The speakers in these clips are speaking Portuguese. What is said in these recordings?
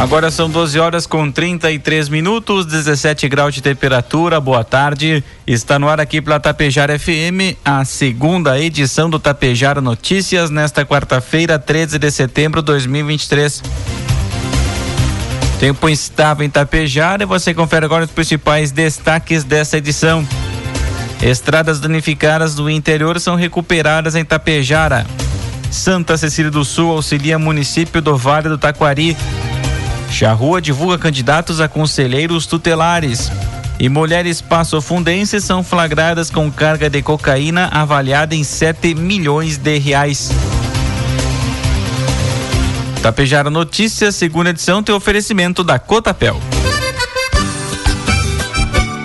Agora são 12 horas com 33 minutos, 17 graus de temperatura. Boa tarde. Está no ar aqui pela Tapejara FM, a segunda edição do Tapejara Notícias, nesta quarta-feira, 13 de setembro de 2023. Tempo instável em Tapejara e você confere agora os principais destaques dessa edição. Estradas danificadas do interior são recuperadas em Tapejara. Santa Cecília do Sul auxilia município do Vale do Taquari Charrua divulga candidatos a conselheiros tutelares. E mulheres passofundêncies são flagradas com carga de cocaína avaliada em 7 milhões de reais. Tapejara Notícias, segunda edição, tem oferecimento da Cotapel.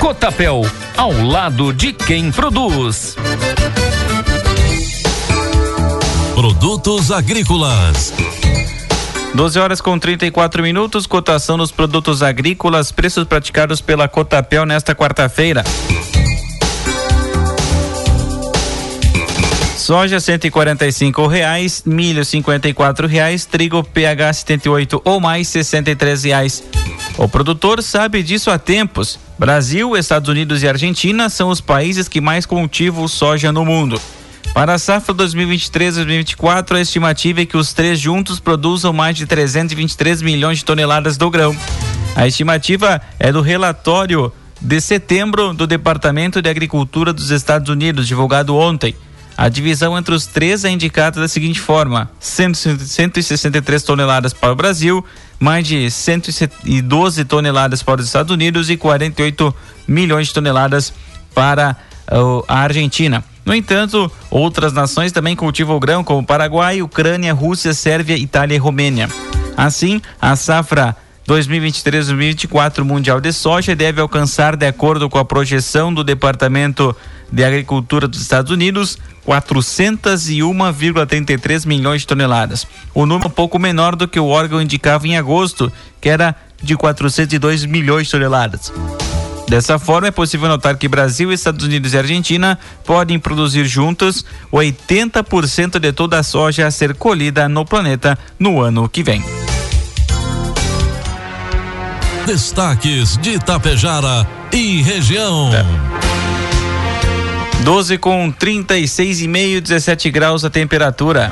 Cotapel, ao lado de quem produz. Produtos agrícolas. 12 horas com 34 minutos, cotação dos produtos agrícolas, preços praticados pela Cotapel nesta quarta-feira. Soja cinco reais, milho cinquenta quatro reais, trigo PH 78 ou mais três reais. O produtor sabe disso há tempos. Brasil, Estados Unidos e Argentina são os países que mais cultivam soja no mundo. Para a safra 2023-2024, a estimativa é que os três juntos produzam mais de 323 milhões de toneladas do grão. A estimativa é do relatório de setembro do Departamento de Agricultura dos Estados Unidos, divulgado ontem. A divisão entre os três é indicada da seguinte forma: 163 toneladas para o Brasil, mais de 112 toneladas para os Estados Unidos e 48 milhões de toneladas para uh, a Argentina. No entanto, outras nações também cultivam o grão, como Paraguai, Ucrânia, Rússia, Sérvia, Itália e Romênia. Assim, a safra 2023-2024 mundial de soja deve alcançar, de acordo com a projeção do Departamento de Agricultura dos Estados Unidos, 401,33 milhões de toneladas. O número um pouco menor do que o órgão indicava em agosto, que era de 402 milhões de toneladas. Dessa forma, é possível notar que Brasil, Estados Unidos e Argentina podem produzir juntos 80% de toda a soja a ser colhida no planeta no ano que vem. Destaques de Itapejara e região. É. 12 com 36,5, 17 graus a temperatura.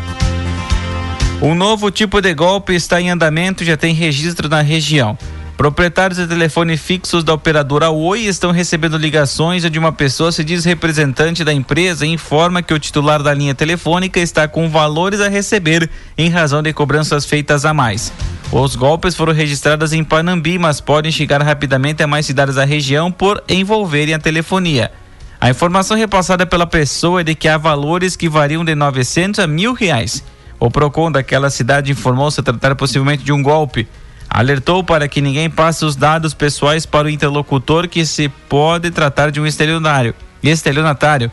Um novo tipo de golpe está em andamento e já tem registro na região. Proprietários de telefone fixos da operadora Oi estão recebendo ligações de uma pessoa se diz representante da empresa e informa que o titular da linha telefônica está com valores a receber em razão de cobranças feitas a mais. Os golpes foram registrados em Panambi, mas podem chegar rapidamente a mais cidades da região por envolverem a telefonia. A informação repassada pela pessoa é de que há valores que variam de 900 a mil reais. O PROCON daquela cidade informou se tratar possivelmente de um golpe. Alertou para que ninguém passe os dados pessoais para o interlocutor que se pode tratar de um estelionário. Estelionatário.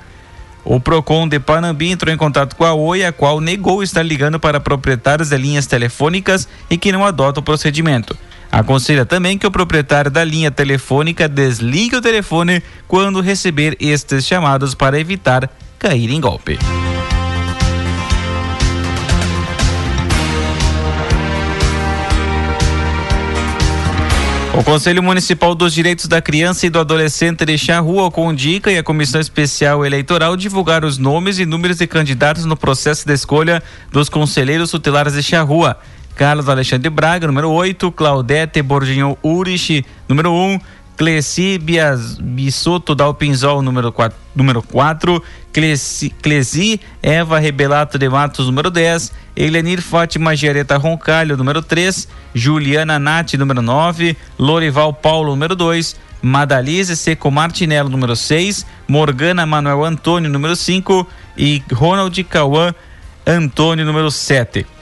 O Procon de Panambi entrou em contato com a Oi, a qual negou estar ligando para proprietários de linhas telefônicas e que não adota o procedimento. Aconselha também que o proprietário da linha telefônica desligue o telefone quando receber estes chamados para evitar cair em golpe. O Conselho Municipal dos Direitos da Criança e do Adolescente de Charrua, com Dica e a Comissão Especial Eleitoral divulgaram os nomes e números de candidatos no processo de escolha dos conselheiros tutelares de Charrua. Carlos Alexandre Braga, número 8, Claudete Borginho Urich, número 1, um, Cleci Bissoto Dalpinzol, número 4, número 4 Cleci, Clesi Eva Rebelato de Matos, número 10, Elenir Fátima Gereta Roncalho, número 3, Juliana Nati, número 9, Lorival Paulo, número 2, Madalize Seco Martinello, número 6, Morgana Manuel Antônio, número 5 e Ronald Cauã Antônio, número 7.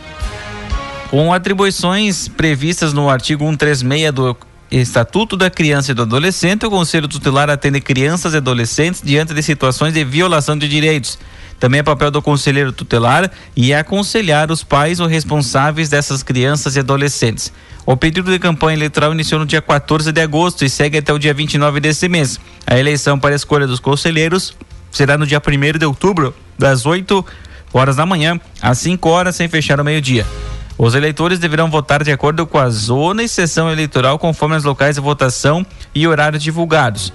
Com atribuições previstas no artigo 136 do Estatuto da Criança e do Adolescente, o Conselho Tutelar atende crianças e adolescentes diante de situações de violação de direitos. Também é papel do conselheiro tutelar e aconselhar os pais ou responsáveis dessas crianças e adolescentes. O pedido de campanha eleitoral iniciou no dia 14 de agosto e segue até o dia 29 desse mês. A eleição para a escolha dos conselheiros será no dia 1 de outubro, das 8 horas da manhã às 5 horas, sem fechar o meio-dia. Os eleitores deverão votar de acordo com a zona e sessão eleitoral, conforme as locais de votação e horários divulgados.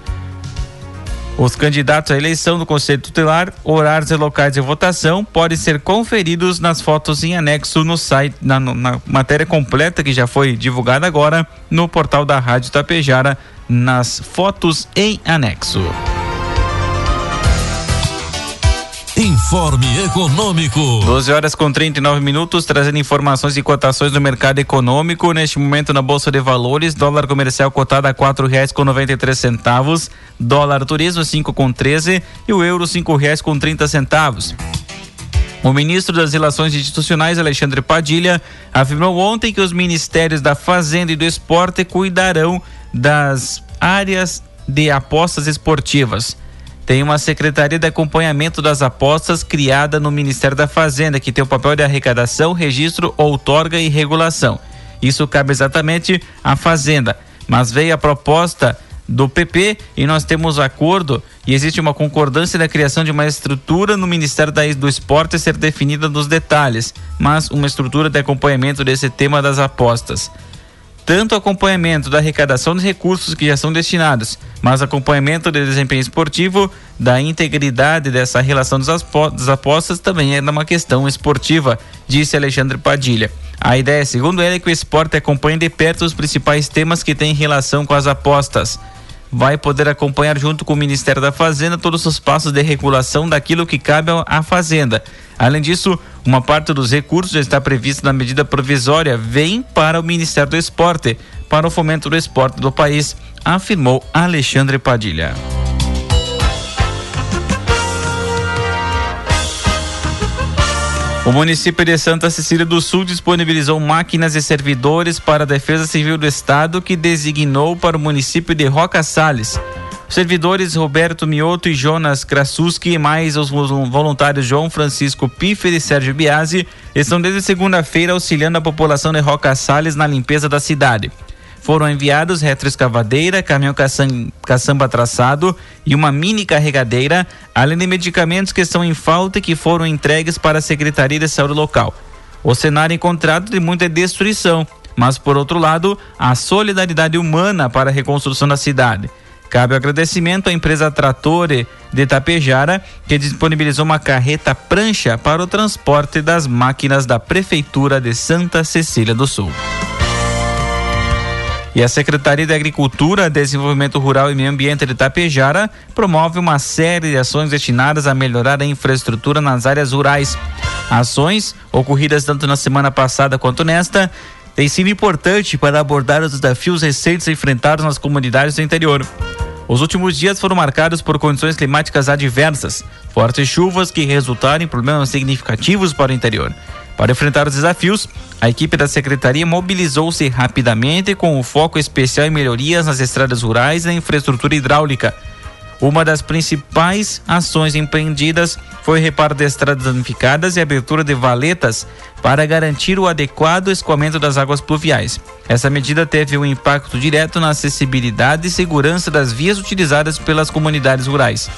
Os candidatos à eleição do Conselho Tutelar, horários e locais de votação podem ser conferidos nas fotos em anexo no site, na, na matéria completa que já foi divulgada agora no portal da Rádio Tapejara, nas fotos em anexo. Informe Econômico. 12 horas com 39 minutos, trazendo informações e cotações do mercado econômico. Neste momento, na Bolsa de Valores, dólar comercial cotado a quatro reais com noventa e três centavos, dólar turismo cinco com treze e o euro cinco reais com trinta centavos. O ministro das Relações Institucionais, Alexandre Padilha, afirmou ontem que os ministérios da Fazenda e do Esporte cuidarão das áreas de apostas esportivas. Tem uma secretaria de acompanhamento das apostas criada no Ministério da Fazenda, que tem o papel de arrecadação, registro, outorga e regulação. Isso cabe exatamente à Fazenda. Mas veio a proposta do PP e nós temos acordo e existe uma concordância da criação de uma estrutura no Ministério do Esporte a ser definida nos detalhes, mas uma estrutura de acompanhamento desse tema das apostas tanto acompanhamento da arrecadação de recursos que já são destinados, mas acompanhamento do desempenho esportivo, da integridade dessa relação das apostas também é uma questão esportiva, disse Alexandre Padilha. A ideia, segundo ele, é que o esporte acompanhe de perto os principais temas que têm relação com as apostas vai poder acompanhar junto com o Ministério da Fazenda todos os passos de regulação daquilo que cabe à Fazenda. Além disso, uma parte dos recursos está prevista na medida provisória, vem para o Ministério do Esporte, para o fomento do esporte do país, afirmou Alexandre Padilha. O município de Santa Cecília do Sul disponibilizou máquinas e servidores para a Defesa Civil do Estado que designou para o município de Roca Salles. Servidores Roberto Mioto e Jonas Krasuski, mais os voluntários João Francisco Piffer e Sérgio Biasi, estão desde segunda-feira auxiliando a população de Roca Salles na limpeza da cidade. Foram enviados retroescavadeira, caminhão caçam, caçamba traçado e uma mini carregadeira, além de medicamentos que estão em falta e que foram entregues para a Secretaria de Saúde local. O cenário encontrado de muita destruição, mas por outro lado, a solidariedade humana para a reconstrução da cidade. Cabe o agradecimento à empresa Tratore de Tapejara, que disponibilizou uma carreta prancha para o transporte das máquinas da Prefeitura de Santa Cecília do Sul. E a Secretaria de Agricultura, Desenvolvimento Rural e Meio Ambiente de Tapejara promove uma série de ações destinadas a melhorar a infraestrutura nas áreas rurais. Ações ocorridas tanto na semana passada quanto nesta têm sido importante para abordar os desafios recentes enfrentados nas comunidades do interior. Os últimos dias foram marcados por condições climáticas adversas, fortes chuvas que resultaram em problemas significativos para o interior. Para enfrentar os desafios, a equipe da secretaria mobilizou-se rapidamente com o foco especial em melhorias nas estradas rurais e na infraestrutura hidráulica. Uma das principais ações empreendidas foi o reparo de estradas danificadas e abertura de valetas para garantir o adequado escoamento das águas pluviais. Essa medida teve um impacto direto na acessibilidade e segurança das vias utilizadas pelas comunidades rurais.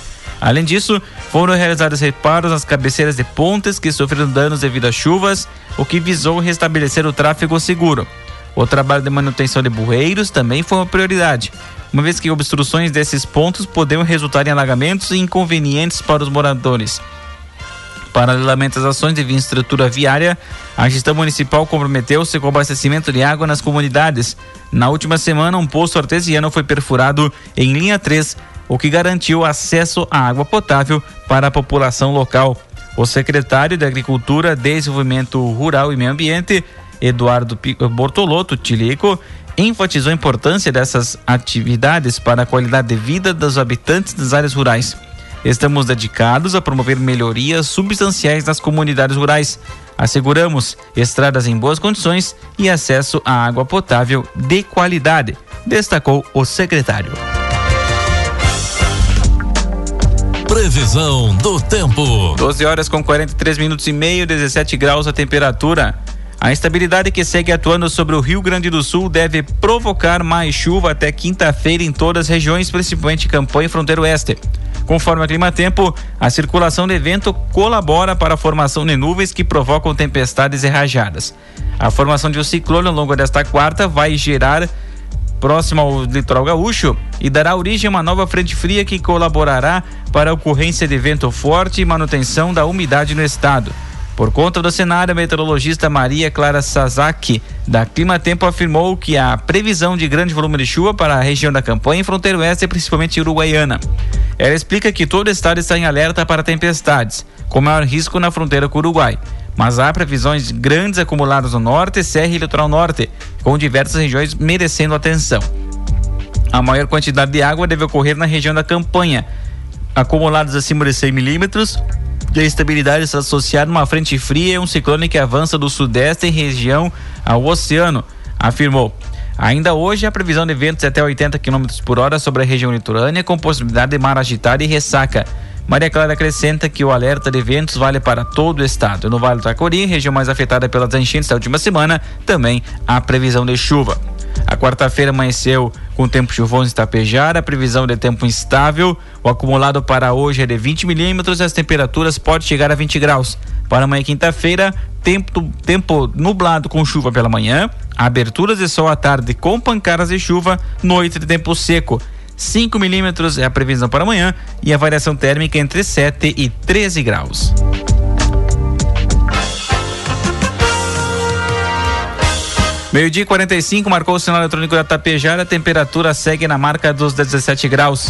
Além disso, foram realizados reparos nas cabeceiras de pontes que sofreram danos devido às chuvas, o que visou restabelecer o tráfego seguro. O trabalho de manutenção de bueiros também foi uma prioridade, uma vez que obstruções desses pontos poderiam resultar em alagamentos e inconvenientes para os moradores. Paralelamente às ações de infraestrutura viária, a gestão municipal comprometeu-se com o abastecimento de água nas comunidades. Na última semana, um poço artesiano foi perfurado em linha 3, o que garantiu acesso à água potável para a população local. O secretário de Agricultura, Desenvolvimento Rural e Meio Ambiente, Eduardo Bortolotto Tilico, enfatizou a importância dessas atividades para a qualidade de vida dos habitantes das áreas rurais. Estamos dedicados a promover melhorias substanciais nas comunidades rurais. Asseguramos estradas em boas condições e acesso à água potável de qualidade, destacou o secretário. Previsão do tempo. 12 horas com 43 minutos e meio, 17 graus a temperatura. A instabilidade que segue atuando sobre o Rio Grande do Sul deve provocar mais chuva até quinta-feira em todas as regiões, principalmente Campanha e Fronteiro Oeste. Conforme a Clima Tempo, a circulação de vento colabora para a formação de nuvens que provocam tempestades e rajadas. A formação de um ciclone ao longo desta quarta vai gerar próximo ao litoral gaúcho e dará origem a uma nova frente fria que colaborará para a ocorrência de vento forte e manutenção da umidade no estado. Por conta do cenário, a meteorologista Maria Clara Sasaki, da Clima Tempo, afirmou que a previsão de grande volume de chuva para a região da campanha e fronteira oeste, principalmente uruguaiana. Ela explica que todo o estado está em alerta para tempestades, com maior risco na fronteira com o Uruguai. Mas há previsões grandes acumuladas no norte, serra e litoral norte, com diversas regiões merecendo atenção. A maior quantidade de água deve ocorrer na região da campanha, acumulados acima de 100 milímetros, a estabilidade está associada a uma frente fria e um ciclone que avança do sudeste em região ao oceano, afirmou. Ainda hoje, a previsão de ventos até 80 km por hora sobre a região litorânea, com possibilidade de mar agitado e ressaca. Maria Clara acrescenta que o alerta de ventos vale para todo o estado. No Vale do Taquari, região mais afetada pelas enchentes da última semana, também há previsão de chuva. A quarta-feira amanheceu com tempo chuvoso em a previsão de tempo instável. O acumulado para hoje é de 20 milímetros e as temperaturas podem chegar a 20 graus. Para amanhã, quinta-feira, tempo, tempo nublado com chuva pela manhã, aberturas de sol à tarde com pancadas de chuva, noite de tempo seco. 5 milímetros é a previsão para amanhã e a variação térmica entre 7 e 13 graus. Meio-dia 45 marcou o sinal eletrônico da Tapejara, a temperatura segue na marca dos 17 graus.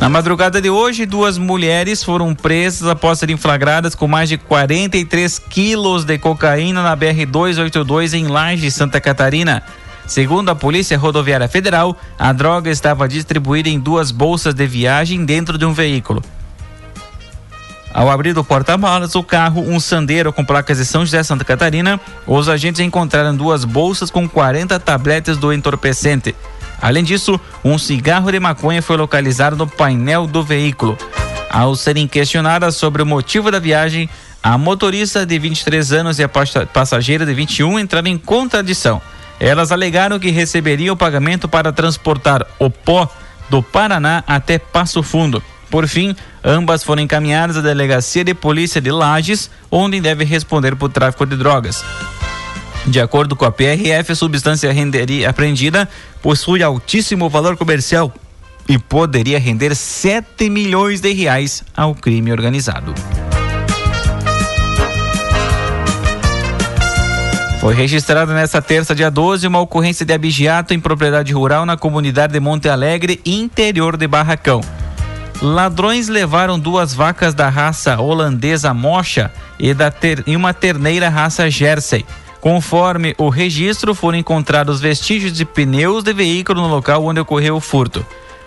Na madrugada de hoje, duas mulheres foram presas após serem flagradas com mais de 43 quilos de cocaína na BR-282 em Laje, Santa Catarina. Segundo a Polícia Rodoviária Federal, a droga estava distribuída em duas bolsas de viagem dentro de um veículo. Ao abrir o porta-malas, o carro, um Sandero com placas de São José, Santa Catarina, os agentes encontraram duas bolsas com 40 tabletes do entorpecente. Além disso, um cigarro de maconha foi localizado no painel do veículo. Ao serem questionadas sobre o motivo da viagem, a motorista de 23 anos e a passageira de 21 entraram em contradição. Elas alegaram que receberiam pagamento para transportar o pó do Paraná até Passo Fundo. Por fim, ambas foram encaminhadas à delegacia de polícia de Lages, onde devem responder por tráfico de drogas. De acordo com a PRF, a substância renderia, apreendida possui altíssimo valor comercial e poderia render 7 milhões de reais ao crime organizado. Foi registrada nesta terça, dia 12, uma ocorrência de abigeato em propriedade rural na comunidade de Monte Alegre, interior de Barracão. Ladrões levaram duas vacas da raça holandesa Mocha e, da ter, e uma terneira raça Jersey. Conforme o registro, foram encontrados vestígios de pneus de veículo no local onde ocorreu o furto.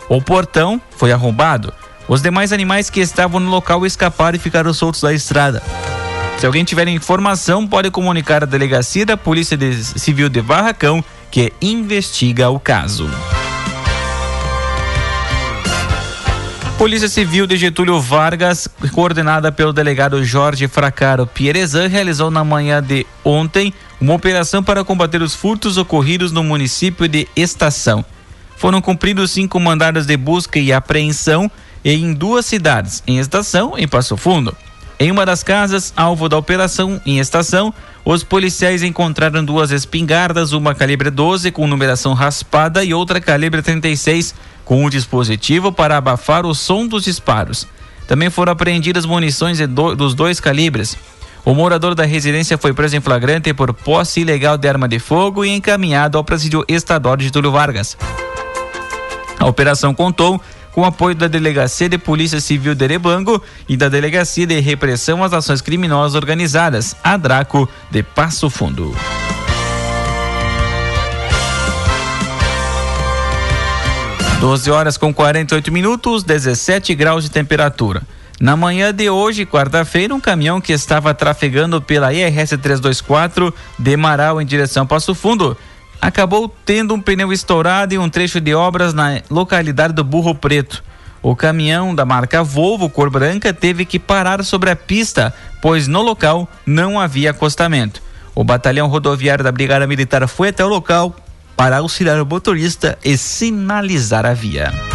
O portão foi arrombado. Os demais animais que estavam no local escaparam e ficaram soltos da estrada. Se alguém tiver informação, pode comunicar à delegacia da Polícia Civil de Barracão, que investiga o caso. Polícia Civil de Getúlio Vargas, coordenada pelo delegado Jorge Fracaro Pierezan, realizou na manhã de ontem uma operação para combater os furtos ocorridos no município de Estação. Foram cumpridos cinco mandados de busca e apreensão em duas cidades, em Estação e Passo Fundo. Em uma das casas, alvo da operação em estação, os policiais encontraram duas espingardas, uma calibre 12 com numeração raspada e outra calibre 36 com um dispositivo para abafar o som dos disparos. Também foram apreendidas munições do, dos dois calibres. O morador da residência foi preso em flagrante por posse ilegal de arma de fogo e encaminhado ao presídio estadual de Túlio Vargas. A operação contou com apoio da Delegacia de Polícia Civil de Erebango e da Delegacia de Repressão às Ações Criminosas Organizadas, a Draco, de Passo Fundo. Doze horas com 48 minutos, 17 graus de temperatura. Na manhã de hoje, quarta-feira, um caminhão que estava trafegando pela IRS 324 de Marau em direção a Passo Fundo acabou tendo um pneu estourado em um trecho de obras na localidade do Burro Preto. O caminhão da marca Volvo cor branca teve que parar sobre a pista, pois no local não havia acostamento. O batalhão rodoviário da Brigada Militar foi até o local para auxiliar o motorista e sinalizar a via.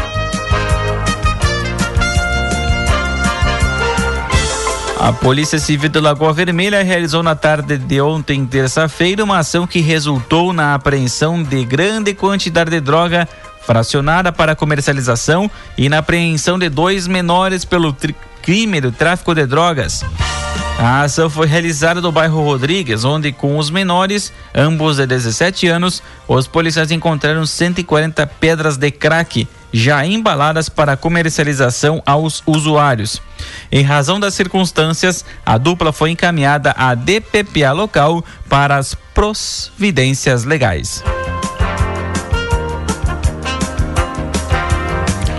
A Polícia Civil de Lagoa Vermelha realizou na tarde de ontem, terça-feira, uma ação que resultou na apreensão de grande quantidade de droga fracionada para comercialização e na apreensão de dois menores pelo crime do tráfico de drogas. A ação foi realizada no bairro Rodrigues, onde com os menores, ambos de 17 anos, os policiais encontraram 140 pedras de crack já embaladas para comercialização aos usuários. Em razão das circunstâncias, a dupla foi encaminhada à DPPA local para as providências legais.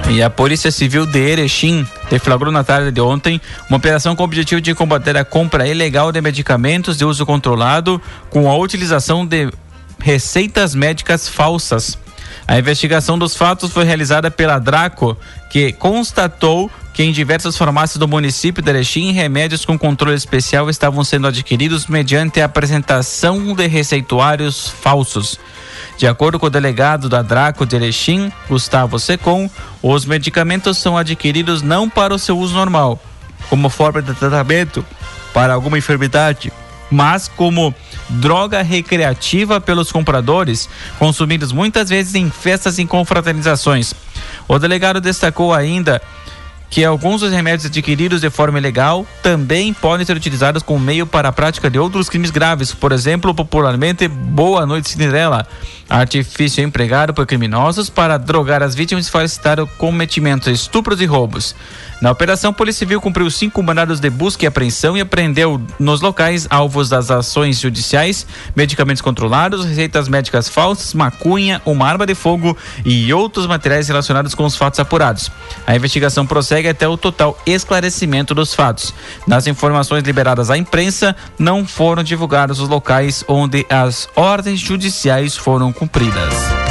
E a Polícia Civil de Erechim deflagrou na tarde de ontem uma operação com o objetivo de combater a compra ilegal de medicamentos de uso controlado com a utilização de receitas médicas falsas. A investigação dos fatos foi realizada pela Draco, que constatou que em diversas farmácias do município de Erechim, remédios com controle especial estavam sendo adquiridos mediante a apresentação de receituários falsos. De acordo com o delegado da Draco de Erechim, Gustavo Secom, os medicamentos são adquiridos não para o seu uso normal, como forma de tratamento para alguma enfermidade, mas como droga recreativa pelos compradores, consumidos muitas vezes em festas e confraternizações. O delegado destacou ainda que alguns dos remédios adquiridos de forma ilegal também podem ser utilizados como meio para a prática de outros crimes graves, por exemplo, popularmente Boa Noite Cinderela, artifício empregado por criminosos para drogar as vítimas e facilitar o cometimento de estupros e roubos. Na operação, a Polícia Civil cumpriu cinco mandados de busca e apreensão e apreendeu nos locais alvos das ações judiciais, medicamentos controlados, receitas médicas falsas, macunha, uma arma de fogo e outros materiais relacionados com os fatos apurados. A investigação prossegue até o total esclarecimento dos fatos. Nas informações liberadas à imprensa, não foram divulgados os locais onde as ordens judiciais foram cumpridas.